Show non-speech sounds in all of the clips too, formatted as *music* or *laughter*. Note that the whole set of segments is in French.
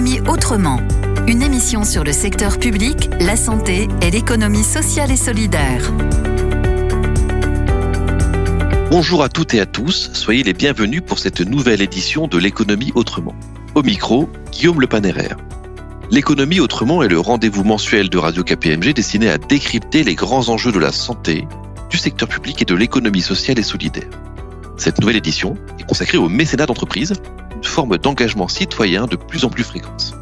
L'économie autrement. Une émission sur le secteur public, la santé et l'économie sociale et solidaire. Bonjour à toutes et à tous, soyez les bienvenus pour cette nouvelle édition de l'économie autrement. Au micro, Guillaume Le Panéraire. L'économie autrement est le rendez-vous mensuel de Radio KPMG destiné à décrypter les grands enjeux de la santé, du secteur public et de l'économie sociale et solidaire. Cette nouvelle édition est consacrée au mécénat d'entreprise, une forme d'engagement citoyen de plus en plus fréquente.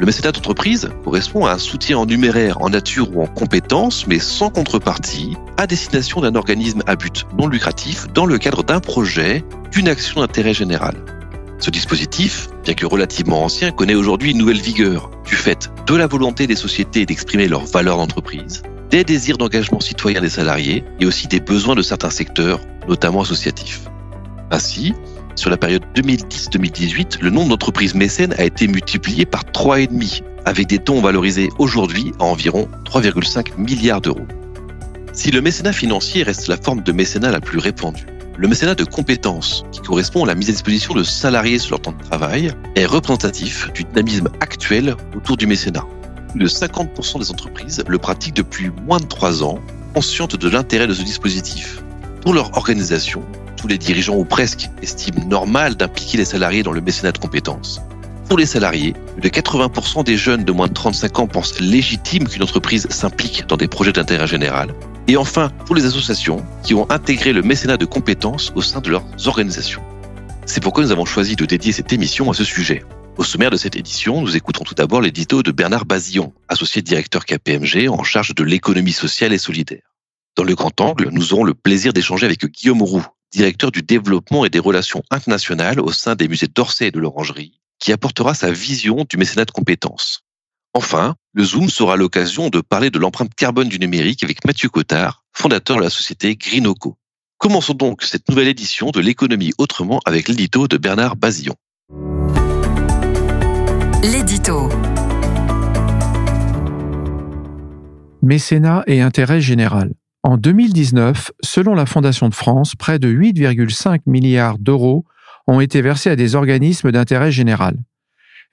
Le mécénat d'entreprise correspond à un soutien en numéraire, en nature ou en compétences, mais sans contrepartie, à destination d'un organisme à but non lucratif dans le cadre d'un projet, d'une action d'intérêt général. Ce dispositif, bien que relativement ancien, connaît aujourd'hui une nouvelle vigueur du fait de la volonté des sociétés d'exprimer leurs valeurs d'entreprise, des désirs d'engagement citoyen des salariés et aussi des besoins de certains secteurs, notamment associatifs. Ainsi, sur la période 2010-2018, le nombre d'entreprises mécènes a été multiplié par 3,5, avec des tons valorisés aujourd'hui à environ 3,5 milliards d'euros. Si le mécénat financier reste la forme de mécénat la plus répandue, le mécénat de compétences, qui correspond à la mise à disposition de salariés sur leur temps de travail, est représentatif du dynamisme actuel autour du mécénat. Plus de 50% des entreprises le pratiquent depuis moins de 3 ans, conscientes de l'intérêt de ce dispositif pour leur organisation tous les dirigeants ou presque estiment normal d'impliquer les salariés dans le mécénat de compétences. Pour les salariés, plus de 80% des jeunes de moins de 35 ans pensent légitime qu'une entreprise s'implique dans des projets d'intérêt général. Et enfin, pour les associations qui ont intégré le mécénat de compétences au sein de leurs organisations. C'est pourquoi nous avons choisi de dédier cette émission à ce sujet. Au sommaire de cette édition, nous écouterons tout d'abord l'édito de Bernard Bazillon, associé directeur KPMG en charge de l'économie sociale et solidaire. Dans le grand angle, nous aurons le plaisir d'échanger avec Guillaume Roux, directeur du développement et des relations internationales au sein des musées d'Orsay et de l'Orangerie, qui apportera sa vision du mécénat de compétences. Enfin, le Zoom sera l'occasion de parler de l'empreinte carbone du numérique avec Mathieu Cotard, fondateur de la société Greenoco. Commençons donc cette nouvelle édition de l'économie autrement avec l'édito de Bernard Bazillon. L'édito. Mécénat et intérêt général. En 2019, selon la Fondation de France, près de 8,5 milliards d'euros ont été versés à des organismes d'intérêt général.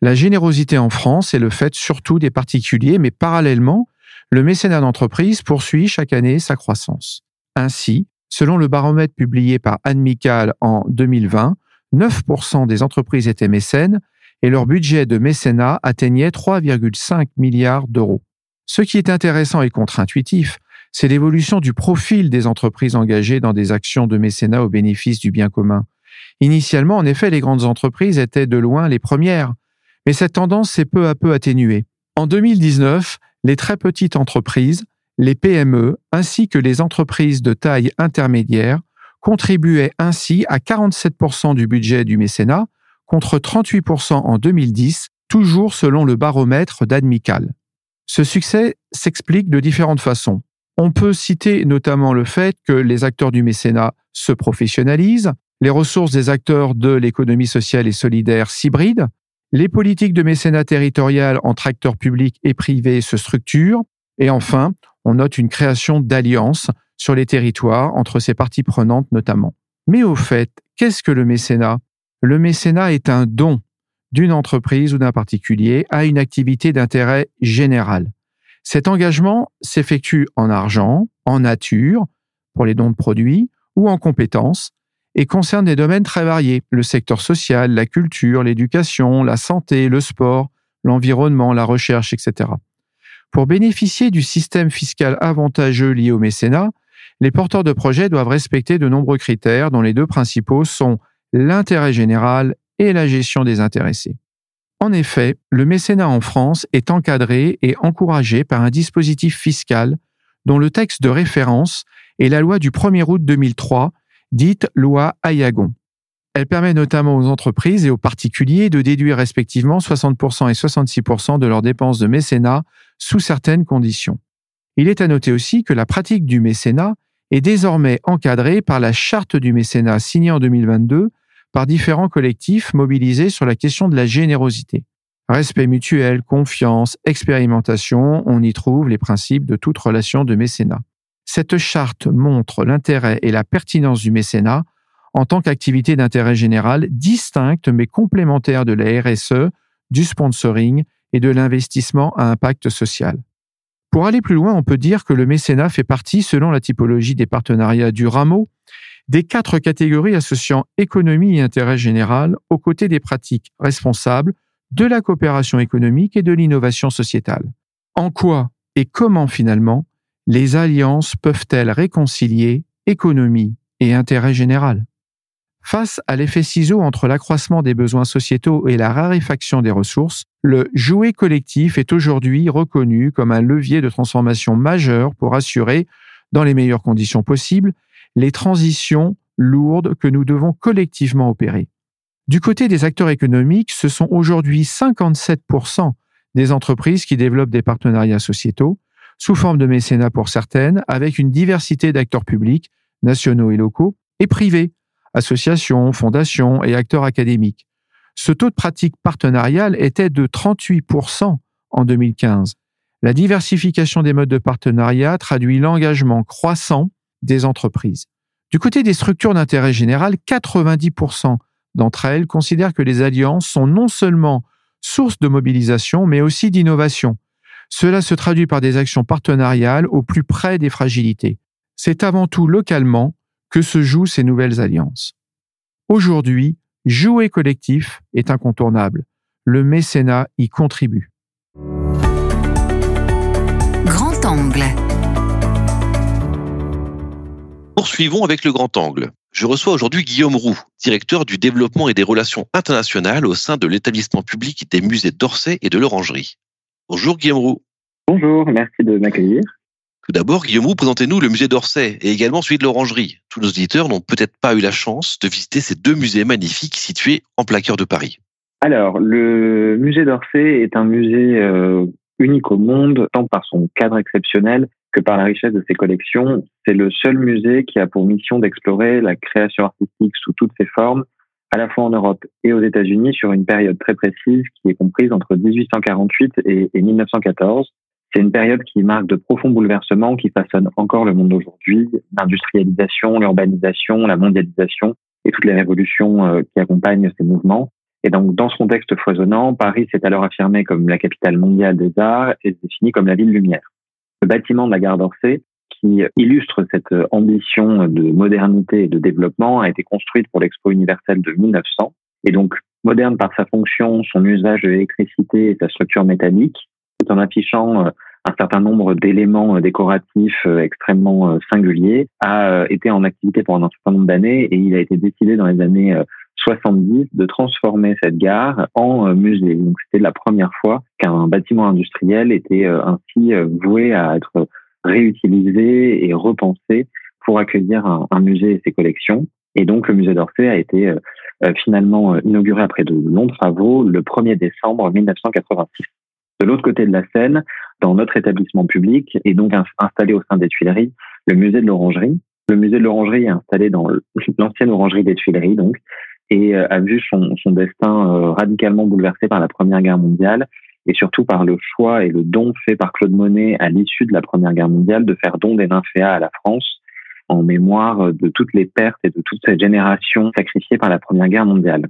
La générosité en France est le fait surtout des particuliers, mais parallèlement, le mécénat d'entreprise poursuit chaque année sa croissance. Ainsi, selon le baromètre publié par Admical en 2020, 9% des entreprises étaient mécènes et leur budget de mécénat atteignait 3,5 milliards d'euros. Ce qui est intéressant et contre-intuitif, c'est l'évolution du profil des entreprises engagées dans des actions de mécénat au bénéfice du bien commun. Initialement, en effet, les grandes entreprises étaient de loin les premières, mais cette tendance s'est peu à peu atténuée. En 2019, les très petites entreprises, les PME, ainsi que les entreprises de taille intermédiaire contribuaient ainsi à 47% du budget du mécénat, contre 38% en 2010, toujours selon le baromètre d'Admical. Ce succès s'explique de différentes façons. On peut citer notamment le fait que les acteurs du mécénat se professionnalisent, les ressources des acteurs de l'économie sociale et solidaire s'hybrident, les politiques de mécénat territorial entre acteurs publics et privés se structurent, et enfin, on note une création d'alliances sur les territoires entre ces parties prenantes notamment. Mais au fait, qu'est-ce que le mécénat? Le mécénat est un don d'une entreprise ou d'un particulier à une activité d'intérêt général. Cet engagement s'effectue en argent, en nature, pour les dons de produits, ou en compétences, et concerne des domaines très variés, le secteur social, la culture, l'éducation, la santé, le sport, l'environnement, la recherche, etc. Pour bénéficier du système fiscal avantageux lié au mécénat, les porteurs de projets doivent respecter de nombreux critères dont les deux principaux sont l'intérêt général et la gestion des intéressés. En effet, le mécénat en France est encadré et encouragé par un dispositif fiscal dont le texte de référence est la loi du 1er août 2003, dite loi Ayagon. Elle permet notamment aux entreprises et aux particuliers de déduire respectivement 60% et 66% de leurs dépenses de mécénat sous certaines conditions. Il est à noter aussi que la pratique du mécénat est désormais encadrée par la charte du mécénat signée en 2022 par différents collectifs mobilisés sur la question de la générosité. Respect mutuel, confiance, expérimentation, on y trouve les principes de toute relation de mécénat. Cette charte montre l'intérêt et la pertinence du mécénat en tant qu'activité d'intérêt général distincte mais complémentaire de la RSE, du sponsoring et de l'investissement à impact social. Pour aller plus loin, on peut dire que le mécénat fait partie, selon la typologie des partenariats du rameau, des quatre catégories associant économie et intérêt général aux côtés des pratiques responsables, de la coopération économique et de l'innovation sociétale. En quoi et comment finalement les alliances peuvent-elles réconcilier économie et intérêt général? Face à l'effet ciseau entre l'accroissement des besoins sociétaux et la raréfaction des ressources, le jouet collectif est aujourd'hui reconnu comme un levier de transformation majeur pour assurer, dans les meilleures conditions possibles, les transitions lourdes que nous devons collectivement opérer. Du côté des acteurs économiques, ce sont aujourd'hui 57% des entreprises qui développent des partenariats sociétaux, sous forme de mécénat pour certaines, avec une diversité d'acteurs publics, nationaux et locaux, et privés, associations, fondations et acteurs académiques. Ce taux de pratique partenariale était de 38% en 2015. La diversification des modes de partenariat traduit l'engagement croissant des entreprises. Du côté des structures d'intérêt général, 90% d'entre elles considèrent que les alliances sont non seulement source de mobilisation, mais aussi d'innovation. Cela se traduit par des actions partenariales au plus près des fragilités. C'est avant tout localement que se jouent ces nouvelles alliances. Aujourd'hui, jouer collectif est incontournable. Le mécénat y contribue. Grand angle. Poursuivons avec le grand angle. Je reçois aujourd'hui Guillaume Roux, directeur du développement et des relations internationales au sein de l'établissement public des musées d'Orsay et de l'Orangerie. Bonjour Guillaume Roux. Bonjour, merci de m'accueillir. Tout d'abord, Guillaume Roux, présentez-nous le musée d'Orsay et également celui de l'Orangerie. Tous nos auditeurs n'ont peut-être pas eu la chance de visiter ces deux musées magnifiques situés en plein cœur de Paris. Alors, le musée d'Orsay est un musée euh, unique au monde, tant par son cadre exceptionnel que par la richesse de ses collections. C'est le seul musée qui a pour mission d'explorer la création artistique sous toutes ses formes, à la fois en Europe et aux États-Unis, sur une période très précise qui est comprise entre 1848 et 1914 c'est une période qui marque de profonds bouleversements qui façonnent encore le monde d'aujourd'hui, l'industrialisation, l'urbanisation, la mondialisation et toutes les révolutions euh, qui accompagnent ces mouvements. Et donc, dans ce contexte foisonnant, Paris s'est alors affirmé comme la capitale mondiale des arts et se définit comme la ville lumière. Le bâtiment de la gare d'Orsay, qui illustre cette ambition de modernité et de développement, a été construite pour l'Expo universelle de 1900. Et donc, moderne par sa fonction, son usage de l'électricité et sa structure métallique, en affichant euh, un certain nombre d'éléments euh, décoratifs euh, extrêmement singuliers, a été en activité pendant un certain nombre d'années et il a été décidé dans les années 70 de transformer cette gare en musée. Donc c'était la première fois qu'un bâtiment industriel était ainsi voué à être réutilisé et repensé pour accueillir un, musée et ses collections. Et donc le musée d'Orsay a été finalement inauguré après de longs travaux le 1er décembre 1986 de l'autre côté de la Seine, dans notre établissement public, et donc installé au sein des Tuileries, le musée de l'Orangerie. Le musée de l'Orangerie est installé dans l'ancienne orangerie des Tuileries, donc, et euh, a vu son, destin euh, radicalement bouleversé par la Première Guerre mondiale et surtout par le choix et le don fait par Claude Monet à l'issue de la Première Guerre mondiale de faire don des nymphéas à la France en mémoire de toutes les pertes et de toute cette génération sacrifiée par la Première Guerre mondiale.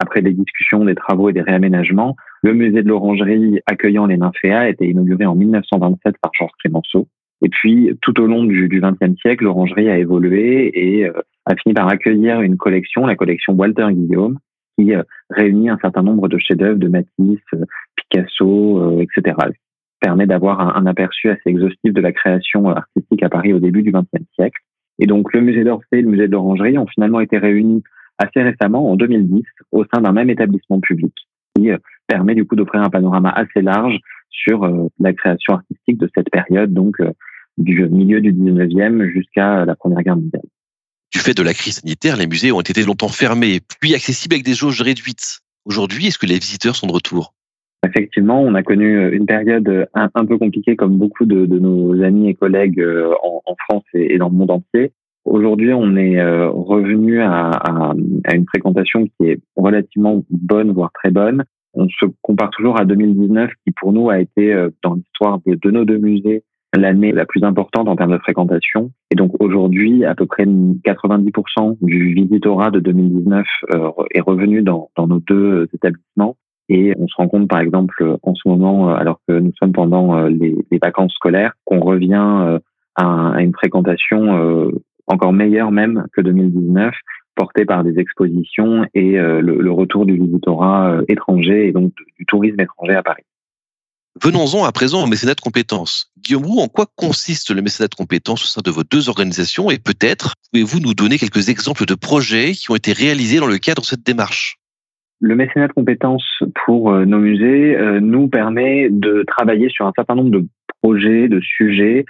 Après des discussions, des travaux et des réaménagements, le musée de l'Orangerie accueillant les nymphéas a été inauguré en 1927 par Georges Clémenceau. Et puis, tout au long du XXe siècle, l'Orangerie a évolué et euh, a fini par accueillir une collection, la collection Walter Guillaume, qui euh, réunit un certain nombre de chefs-d'œuvre de Matisse, euh, Picasso, etc. Ça permet d'avoir un, aperçu assez exhaustif de la création artistique à Paris au début du XXe siècle. Et donc, le musée d'Orsay et le musée de l'Orangerie ont finalement été réunis assez récemment, en 2010, au sein d'un même établissement public qui euh, permet du coup d'offrir un panorama assez large sur euh, la création artistique de cette période, donc euh, du milieu du 19e jusqu'à la Première Guerre mondiale. Du fait de la crise sanitaire, les musées ont été longtemps fermés, puis accessibles avec des jauges réduites. Aujourd'hui, est-ce que les visiteurs sont de retour? Effectivement, on a connu une période un, peu compliquée comme beaucoup de, nos amis et collègues en, France et, dans le monde entier. Aujourd'hui, on est euh, revenu à, à, à, une fréquentation qui est relativement bonne, voire très bonne. On se compare toujours à 2019, qui pour nous a été, euh, dans l'histoire de, de, nos deux musées, l'année la plus importante en termes de fréquentation. Et donc aujourd'hui, à peu près 90% du visitorat de 2019 euh, est revenu dans, dans nos deux établissements. Et on se rend compte, par exemple, en ce moment, alors que nous sommes pendant les, vacances scolaires, qu'on revient à, une fréquentation encore meilleure même que 2019, portée par des expositions et le, retour du visitorat étranger et donc du tourisme étranger à Paris. Venons-en à présent au mécénat de compétences. Guillaume en quoi consiste le mécénat de compétences au sein de vos deux organisations et peut-être pouvez-vous nous donner quelques exemples de projets qui ont été réalisés dans le cadre de cette démarche? Le mécénat de compétences pour euh, nos musées euh, nous permet de travailler sur un certain nombre de projets, de sujets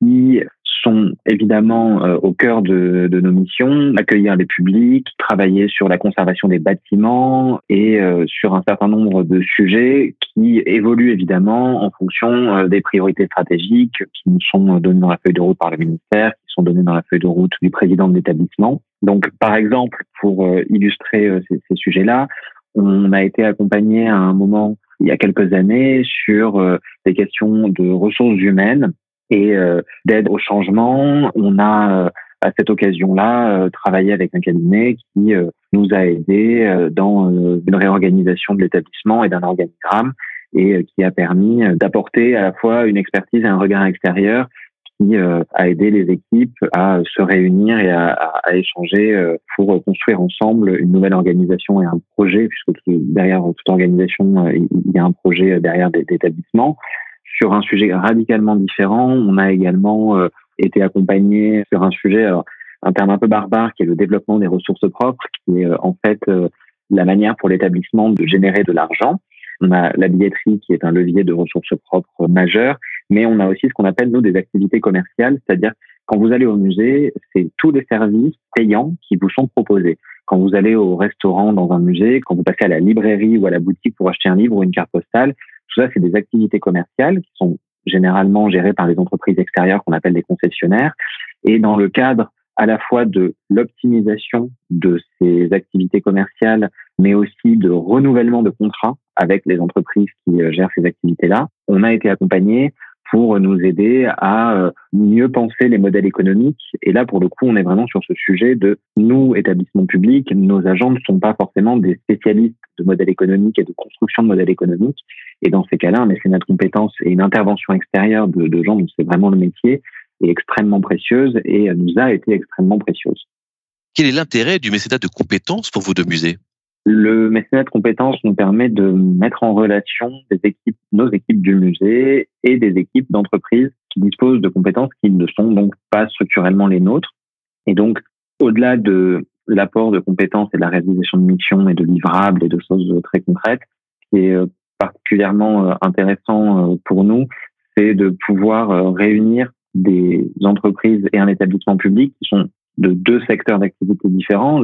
qui sont évidemment euh, au cœur de, nos missions, accueillir les publics, travailler sur la conservation des bâtiments et euh, sur un certain nombre de sujets qui évoluent évidemment en fonction euh, des priorités stratégiques qui nous sont données dans la feuille de route par le ministère, qui sont données dans la feuille de route du président de l'établissement. Donc, par exemple, pour illustrer ces, ces sujets-là, on a été accompagné à un moment il y a quelques années sur des questions de ressources humaines et euh, d'aide au changement. On a euh, à cette occasion-là euh, travaillé avec un cabinet qui nous a aidés dans une réorganisation de l'établissement et d'un organigramme et qui a permis d'apporter à la fois une expertise et un regard extérieur qui a aidé les équipes à se réunir et à, à, échanger pour construire ensemble une nouvelle organisation et un projet, puisque derrière toute organisation, il y a un projet derrière d'établissement sur un sujet radicalement différent. On a également euh, été accompagné sur un sujet, un terme un peu barbare, qui est le développement des ressources propres, qui est euh, en fait euh, la manière pour l'établissement de générer de l'argent. On a la billetterie qui est un levier de ressources propres majeur, mais on a aussi ce qu'on appelle nous des activités commerciales, c'est-à-dire quand vous allez au musée, c'est tous les services payants qui vous sont proposés. Quand vous allez au restaurant dans un musée, quand vous passez à la librairie ou à la boutique pour acheter un livre ou une carte postale, tout ça, c'est des activités commerciales qui sont généralement gérées par les entreprises extérieures qu'on appelle des concessionnaires. Et dans le cadre à la fois de l'optimisation de ces activités commerciales, mais aussi de renouvellement de contrats avec les entreprises qui euh, gèrent ces activités-là, on a été accompagné pour nous aider à euh, mieux penser les modèles économiques. Et là, pour le coup, on est vraiment sur ce sujet de nous, établissements publics, nos agents ne sont pas forcément des spécialistes de modèles économiques et de construction de modèles économiques. Et dans ces cas-là, un mécénat de compétences et une intervention extérieure de, gens dont c'est vraiment le métier est extrêmement précieuse et nous a été extrêmement précieuse. Quel est l'intérêt du mécénat de compétences pour vos deux musées le mécénat de compétences nous permet de mettre en relation des équipes, nos équipes du musée et des équipes d'entreprises qui disposent de compétences qui ne sont donc pas structurellement les nôtres. Et donc, au-delà de l'apport de compétences et de la réalisation de missions et de livrables et de choses très concrètes, ce qui est euh, particulièrement euh, intéressant euh, pour nous, c'est de pouvoir réunir des entreprises et un établissement public qui sont de deux secteurs d'activité différents.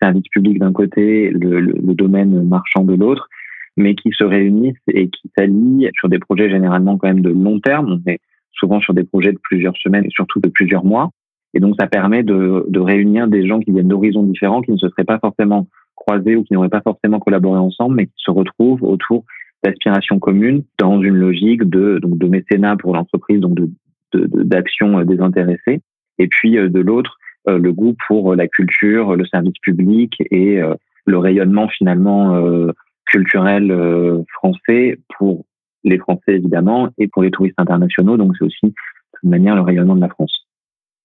Service public d'un côté, le, domaine marchand de l'autre, mais qui se réunissent et qui s'allient sur des projets généralement quand même de long terme, mais souvent sur des projets de plusieurs semaines et surtout de plusieurs mois. Et donc ça permet de, réunir des gens qui viennent d'horizons différents, qui ne se seraient pas forcément croisés ou qui n'auraient pas forcément collaboré ensemble, mais qui se retrouvent autour d'aspirations communes dans une logique de, donc de mécénat pour l'entreprise, donc de, d'action désintéressée. Et puis euh, de l'autre, euh, le goût pour la culture, le service public et euh, le rayonnement finalement euh, culturel français pour les Français évidemment et pour les touristes internationaux. Donc c'est aussi de manière le rayonnement de la France.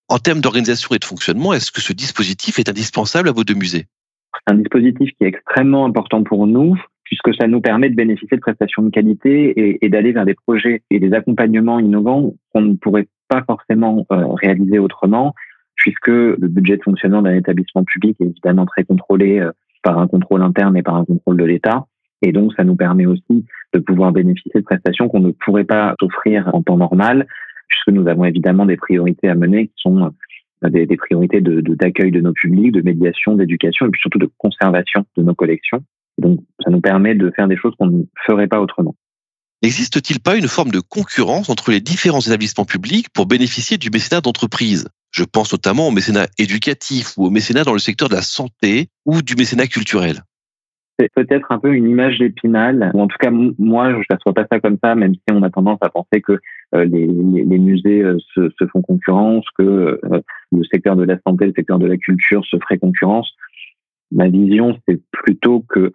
En termes d'organisation et de fonctionnement, est-ce que ce dispositif est indispensable à vos deux musées? C'est un dispositif qui est extrêmement important pour nous puisque ça nous permet de bénéficier de prestations de qualité et, d'aller vers des projets et des accompagnements innovants qu'on ne pourrait pas forcément réaliser autrement puisque le budget de fonctionnement d'un établissement public est évidemment très contrôlé euh, par un contrôle interne et par un contrôle de l'État. Et donc, ça nous permet aussi de pouvoir bénéficier de prestations qu'on ne pourrait pas offrir en temps normal, puisque nous avons évidemment des priorités à mener qui sont euh, des, priorités d'accueil de, de, nos publics, de médiation, d'éducation et puis surtout de conservation de nos collections. donc, ça nous permet de faire des choses qu'on ne ferait pas autrement. N'existe-t-il pas une forme de concurrence entre les différents établissements publics pour bénéficier du mécénat d'entreprise? Je pense notamment au mécénat éducatif ou au mécénat dans le secteur de la santé ou du mécénat culturel. C'est peut-être un peu une image d'épinal, ou en tout cas moi je ne perçois pas ça comme ça, même si on a tendance à penser que euh, les, musées euh, se, font concurrence, que euh, le secteur de la santé, le secteur de la culture se ferait concurrence. Ma vision, c'est plutôt que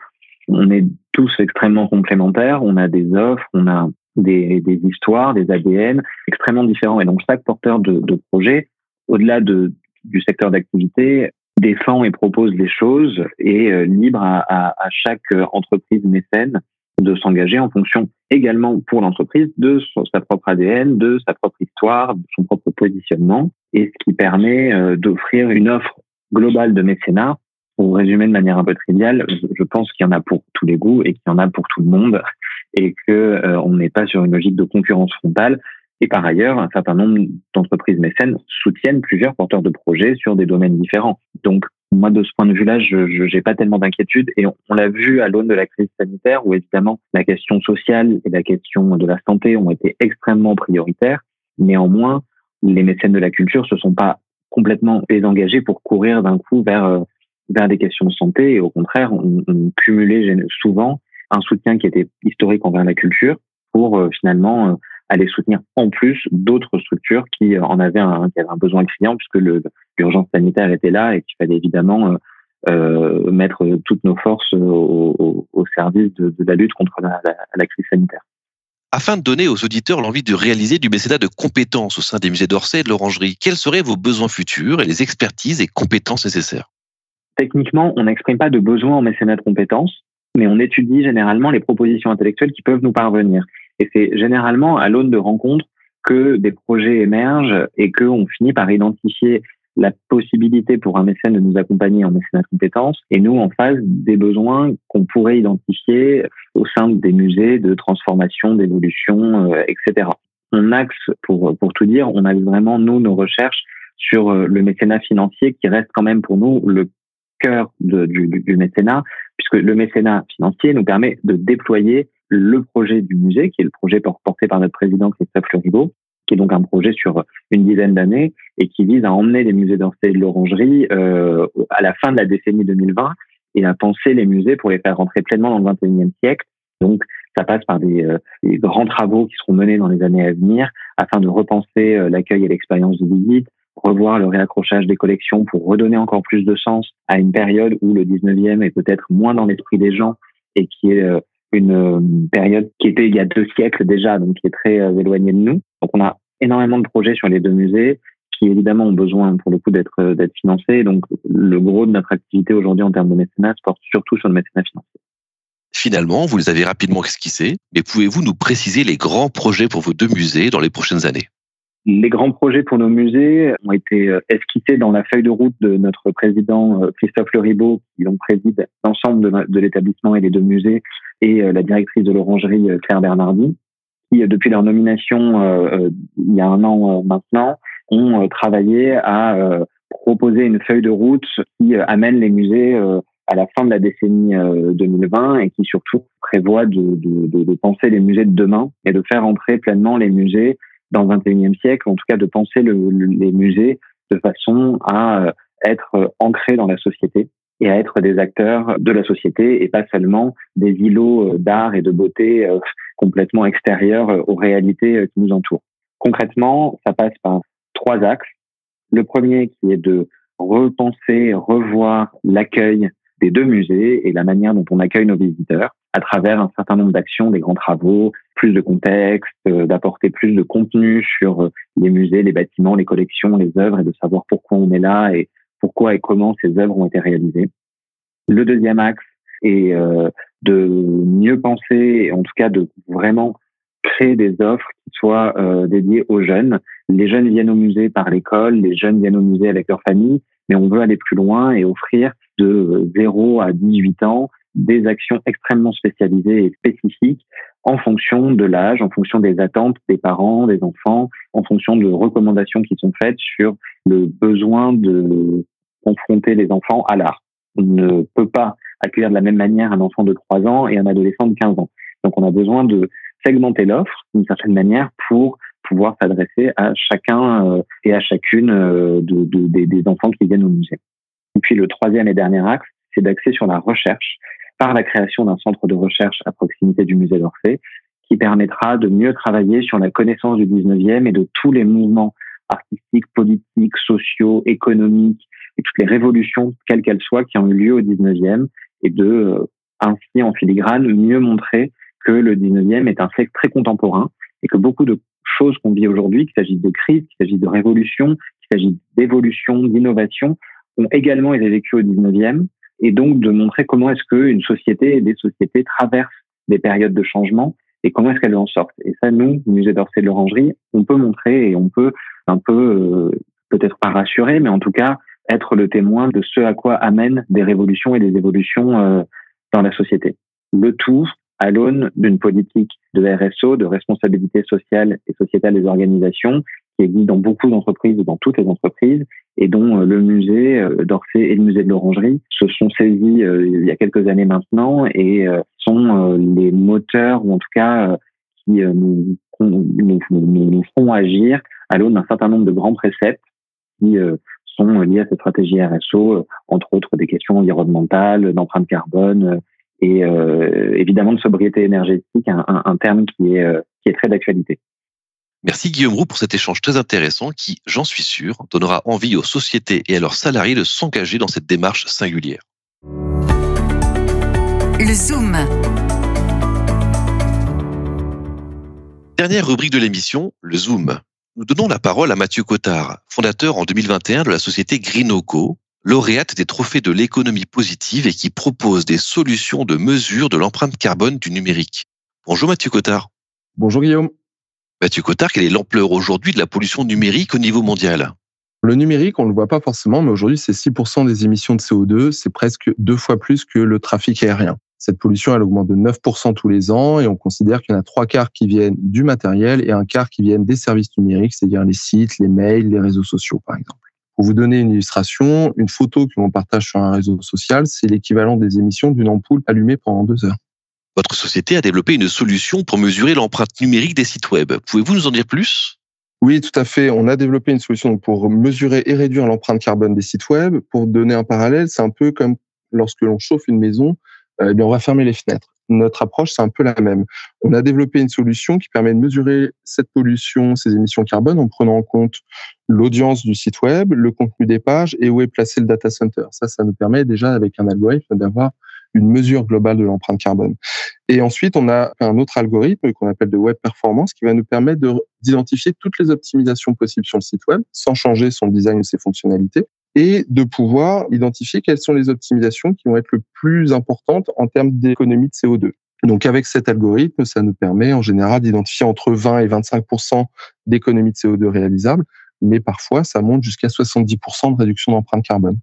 on est tous extrêmement complémentaires. On a des offres, on a des, des histoires, des ADN extrêmement différents. Et donc chaque porteur de, de projet, au-delà de, du secteur d'activité, défend et propose des choses et euh, libre à, à, à, chaque entreprise mécène de s'engager en fonction également pour l'entreprise de sa propre ADN, de sa propre histoire, de son propre positionnement, et ce qui permet euh, d'offrir une offre globale de mécénat. Pour résumer de manière un peu triviale, je pense qu'il y en a pour tous les goûts et qu'il y en a pour tout le monde, *laughs* et que euh, on n'est pas sur une logique de concurrence frontale. Et par ailleurs, un certain nombre d'entreprises mécènes soutiennent plusieurs porteurs de projets sur des domaines différents. Donc, moi, de ce point de vue-là, je n'ai pas tellement d'inquiétude. Et on, on l'a vu à l'aune de la crise sanitaire, où évidemment la question sociale et la question de la santé ont été extrêmement prioritaires. Néanmoins, les mécènes de la culture se sont pas complètement désengagés pour courir d'un coup vers euh, vers des questions de santé. Et au contraire, on, cumulait souvent un soutien qui était historique envers la culture pour euh, finalement euh, aller soutenir en plus d'autres structures qui en avaient un, qui avaient un besoin criant puisque l'urgence sanitaire était là et qu'il fallait évidemment euh, mettre toutes nos forces au, service de, la lutte contre la crise sanitaire afin de donner aux auditeurs l'envie de réaliser du mécénat de compétences au sein des musées d'Orsay et de l'Orangerie, quels seraient vos besoins futurs et les expertises et compétences nécessaires? Techniquement, on n'exprime pas de besoin en mécénat de compétences, mais on étudie généralement les propositions intellectuelles qui peuvent nous parvenir. Et c'est généralement à l'aune de rencontres que des projets émergent et qu'on finit par identifier la possibilité pour un mécène de nous accompagner en mécénat de compétences et nous en face des besoins qu'on pourrait identifier au sein des musées de transformation, d'évolution, euh, etc. On axe, pour, pour tout dire, on a vraiment, nous, nos recherches sur euh, le mécénat financier qui reste quand même pour nous le cœur de, du, du, mécénat, puisque le mécénat financier nous permet de déployer le projet du musée, qui est le projet porté par notre président Christophe Fleurybeau, qui est donc un projet sur une dizaine d'années et qui vise à emmener les musées d'Orsay et de l'Orangerie euh, à la fin de la décennie 2020 et à penser les musées pour les faire rentrer pleinement dans le 21e siècle. Donc, ça passe par des, euh, des, grands travaux qui seront menés dans les années à venir afin de repenser euh, l'accueil et l'expérience de visite, revoir le réaccrochage des collections pour redonner encore plus de sens à une période où le 19e est peut-être moins dans l'esprit des gens et qui est euh, une euh, période qui était il y a deux siècles déjà, donc qui est très euh, éloignée de nous. Donc on a énormément de projets sur les deux musées qui évidemment ont besoin pour le coup d'être financés. Donc le gros de notre activité aujourd'hui en termes de mécénat se porte surtout sur le mécénat financier. Finalement, vous les avez rapidement esquissés, mais pouvez-vous nous préciser les grands projets pour vos deux musées dans les prochaines années? Les grands projets pour nos musées ont été esquissés dans la feuille de route de notre président Christophe Leribaud, qui donc préside l'ensemble de, l'établissement et les deux musées et euh, la directrice de l'orangerie euh, Claire Bernardi, qui euh, depuis leur nomination il y a un an maintenant ont travaillé à proposer une feuille de route qui amène les musées à la fin de la décennie 2020 et qui surtout prévoit de, penser les musées de demain et de faire entrer pleinement les musées dans le 21e siècle, en tout cas de penser le, les musées de façon à être ancrés dans la société et à être des acteurs de la société et pas seulement des îlots euh, d'art et de beauté euh, complètement extérieurs euh, aux réalités qui nous entourent. Concrètement, ça passe par trois axes. Le premier qui est de repenser, revoir l'accueil des deux musées et la manière dont on accueille nos visiteurs à travers un certain nombre d'actions, des grands travaux, plus de contexte, d'apporter plus de contenu sur les musées, les bâtiments, les collections, les œuvres et de savoir pourquoi on est là et pourquoi et comment ces œuvres ont été réalisées. Le deuxième axe est euh, de mieux penser, en tout cas de vraiment créer des offres qui soient euh, dédiées aux jeunes. Les jeunes viennent au musée par l'école, les jeunes viennent au musée avec leur famille, mais on veut aller plus loin et offrir de 0 à 18 ans des actions extrêmement spécialisées et spécifiques en fonction de l'âge, en fonction des attentes des parents, des enfants, en fonction de recommandations qui sont faites sur le besoin de confronter les enfants à l'art. On ne peut pas accueillir de la même manière un enfant de 3 ans et un adolescent de 15 ans. Donc on a besoin de segmenter l'offre d'une certaine manière pour pouvoir s'adresser à chacun euh, et à chacune euh, de, de, des enfants qui viennent au musée. Et puis le troisième et dernier axe, c'est d'axer sur la recherche par la création d'un centre de recherche à proximité du musée d'Orsay qui permettra de mieux travailler sur la connaissance du 19e et de tous les mouvements artistiques, politiques, sociaux, économiques et toutes les révolutions, quelles qu'elles soient, qui ont eu lieu au 19e et de euh, ainsi en filigrane mieux montrer que le 19e est un siècle très contemporain et que beaucoup de choses qu'on vit aujourd'hui, qu'il s'agisse de crise, qu'il s'agisse de révolution, qu'il s'agisse d'évolution, d'innovation, ont également été vécues au 19e et donc de montrer comment est-ce qu'une société et des sociétés traversent des périodes de changement et comment est-ce qu'elles en sortent. Et ça, nous, musée d'Orsay de l'Orangerie, on peut montrer et on peut un peu, euh, peut-être pas rassurer, mais en tout cas être le témoin de ce à quoi amènent des révolutions et des évolutions euh, dans la société. Le tout à l'aune d'une politique de RSO, de responsabilité sociale et sociétale des organisations, qui existe dans beaucoup d'entreprises, dans toutes les entreprises, et dont euh, le musée euh, d'Orsay et le musée de l'Orangerie se sont saisis euh, il y a quelques années maintenant et sont les moteurs, ou en tout cas qui nous, nous, nous, font agir à l'aune d'un certain nombre de grands préceptes qui sont liés à cette stratégie RSO, entre autres des questions environnementales, d'empreinte carbone et évidemment de sobriété énergétique, un, un, terme qui est, qui est très d'actualité. Merci Guillaume Roux pour cet échange très intéressant qui, j'en suis sûr, donnera envie aux sociétés et à leurs salariés de s'engager dans cette démarche singulière. Le Zoom. Dernière rubrique de l'émission, le Zoom. Nous donnons la parole à Mathieu Cotard, fondateur en 2021 de la société Greenoco, lauréate des trophées de l'économie positive et qui propose des solutions de mesure de l'empreinte carbone du numérique. Bonjour Mathieu Cotard. Bonjour Guillaume. Mathieu Cotard, quelle est l'ampleur aujourd'hui de la pollution numérique au niveau mondial? Le numérique, on ne le voit pas forcément, mais aujourd'hui, c'est 6% des émissions de CO2. C'est presque deux fois plus que le trafic aérien. Cette pollution, elle augmente de 9% tous les ans et on considère qu'il y en a trois quarts qui viennent du matériel et un quart qui viennent des services numériques, c'est-à-dire les sites, les mails, les réseaux sociaux, par exemple. Pour vous donner une illustration, une photo que l'on partage sur un réseau social, c'est l'équivalent des émissions d'une ampoule allumée pendant deux heures. Votre société a développé une solution pour mesurer l'empreinte numérique des sites web. Pouvez-vous nous en dire plus? Oui, tout à fait. On a développé une solution pour mesurer et réduire l'empreinte carbone des sites web. Pour donner un parallèle, c'est un peu comme lorsque l'on chauffe une maison, euh, eh bien on va fermer les fenêtres. Notre approche, c'est un peu la même. On a développé une solution qui permet de mesurer cette pollution, ces émissions carbone, en prenant en compte l'audience du site web, le contenu des pages et où est placé le data center. Ça, ça nous permet déjà, avec un algorithme, d'avoir une mesure globale de l'empreinte carbone. Et ensuite, on a un autre algorithme qu'on appelle de web performance qui va nous permettre d'identifier toutes les optimisations possibles sur le site web sans changer son design ou ses fonctionnalités et de pouvoir identifier quelles sont les optimisations qui vont être le plus importantes en termes d'économie de CO2. Donc avec cet algorithme, ça nous permet en général d'identifier entre 20 et 25% d'économie de CO2 réalisable, mais parfois ça monte jusqu'à 70 de réduction d'empreinte carbone.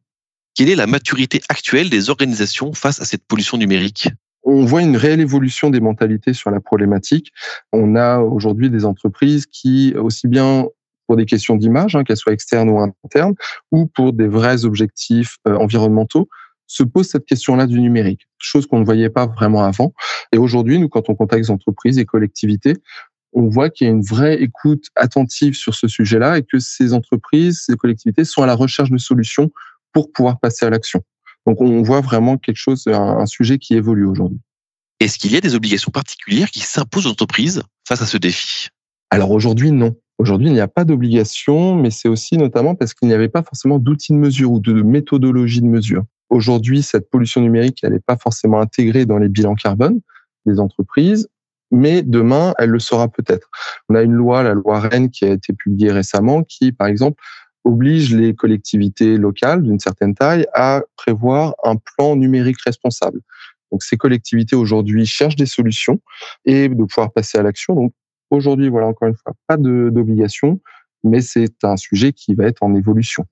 Quelle est la maturité actuelle des organisations face à cette pollution numérique? On voit une réelle évolution des mentalités sur la problématique. On a aujourd'hui des entreprises qui, aussi bien pour des questions d'image, hein, qu'elles soient externes ou internes, ou pour des vrais objectifs euh, environnementaux, se posent cette question-là du numérique, chose qu'on ne voyait pas vraiment avant. Et aujourd'hui, nous, quand on contacte les entreprises et collectivités, on voit qu'il y a une vraie écoute attentive sur ce sujet-là et que ces entreprises, ces collectivités sont à la recherche de solutions pour pouvoir passer à l'action. Donc on voit vraiment quelque chose, un, sujet qui évolue aujourd'hui. Est-ce qu'il y a des obligations particulières qui s'imposent aux entreprises face à ce défi? Alors aujourd'hui, non. Aujourd'hui, il n'y a pas d'obligation, mais c'est aussi notamment parce qu'il n'y avait pas forcément d'outils de mesure ou de méthodologie de mesure. Aujourd'hui, cette pollution numérique, elle n'est pas forcément intégrée dans les bilans carbone des entreprises, mais demain, elle le sera peut-être. On a une loi, la loi Rennes, qui a été publiée récemment, qui, par exemple, oblige les collectivités locales d'une certaine taille à prévoir un plan numérique responsable. Donc ces collectivités aujourd'hui cherchent des solutions et de pouvoir passer à l'action. Donc aujourd'hui, voilà encore une fois, pas d'obligation, mais c'est un sujet qui va être en évolution.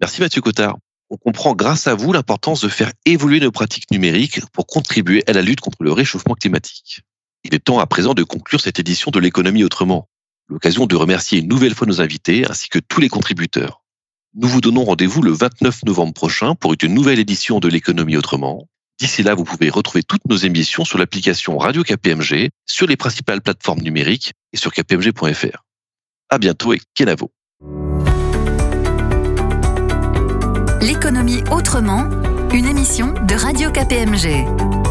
Merci Mathieu Cotard. On comprend grâce à vous l'importance de faire évoluer nos pratiques numériques pour contribuer à la lutte contre le réchauffement climatique. Il est temps à présent de conclure cette édition de l'économie autrement l'occasion de remercier une nouvelle fois nos invités ainsi que tous les contributeurs. Nous vous donnons rendez-vous le 29 novembre prochain pour une nouvelle édition de l'économie autrement. D'ici là, vous pouvez retrouver toutes nos émissions sur l'application Radio KPMG, sur les principales plateformes numériques et sur kpmg.fr. À bientôt et Kenavo. L'économie autrement, une émission de Radio KPMG.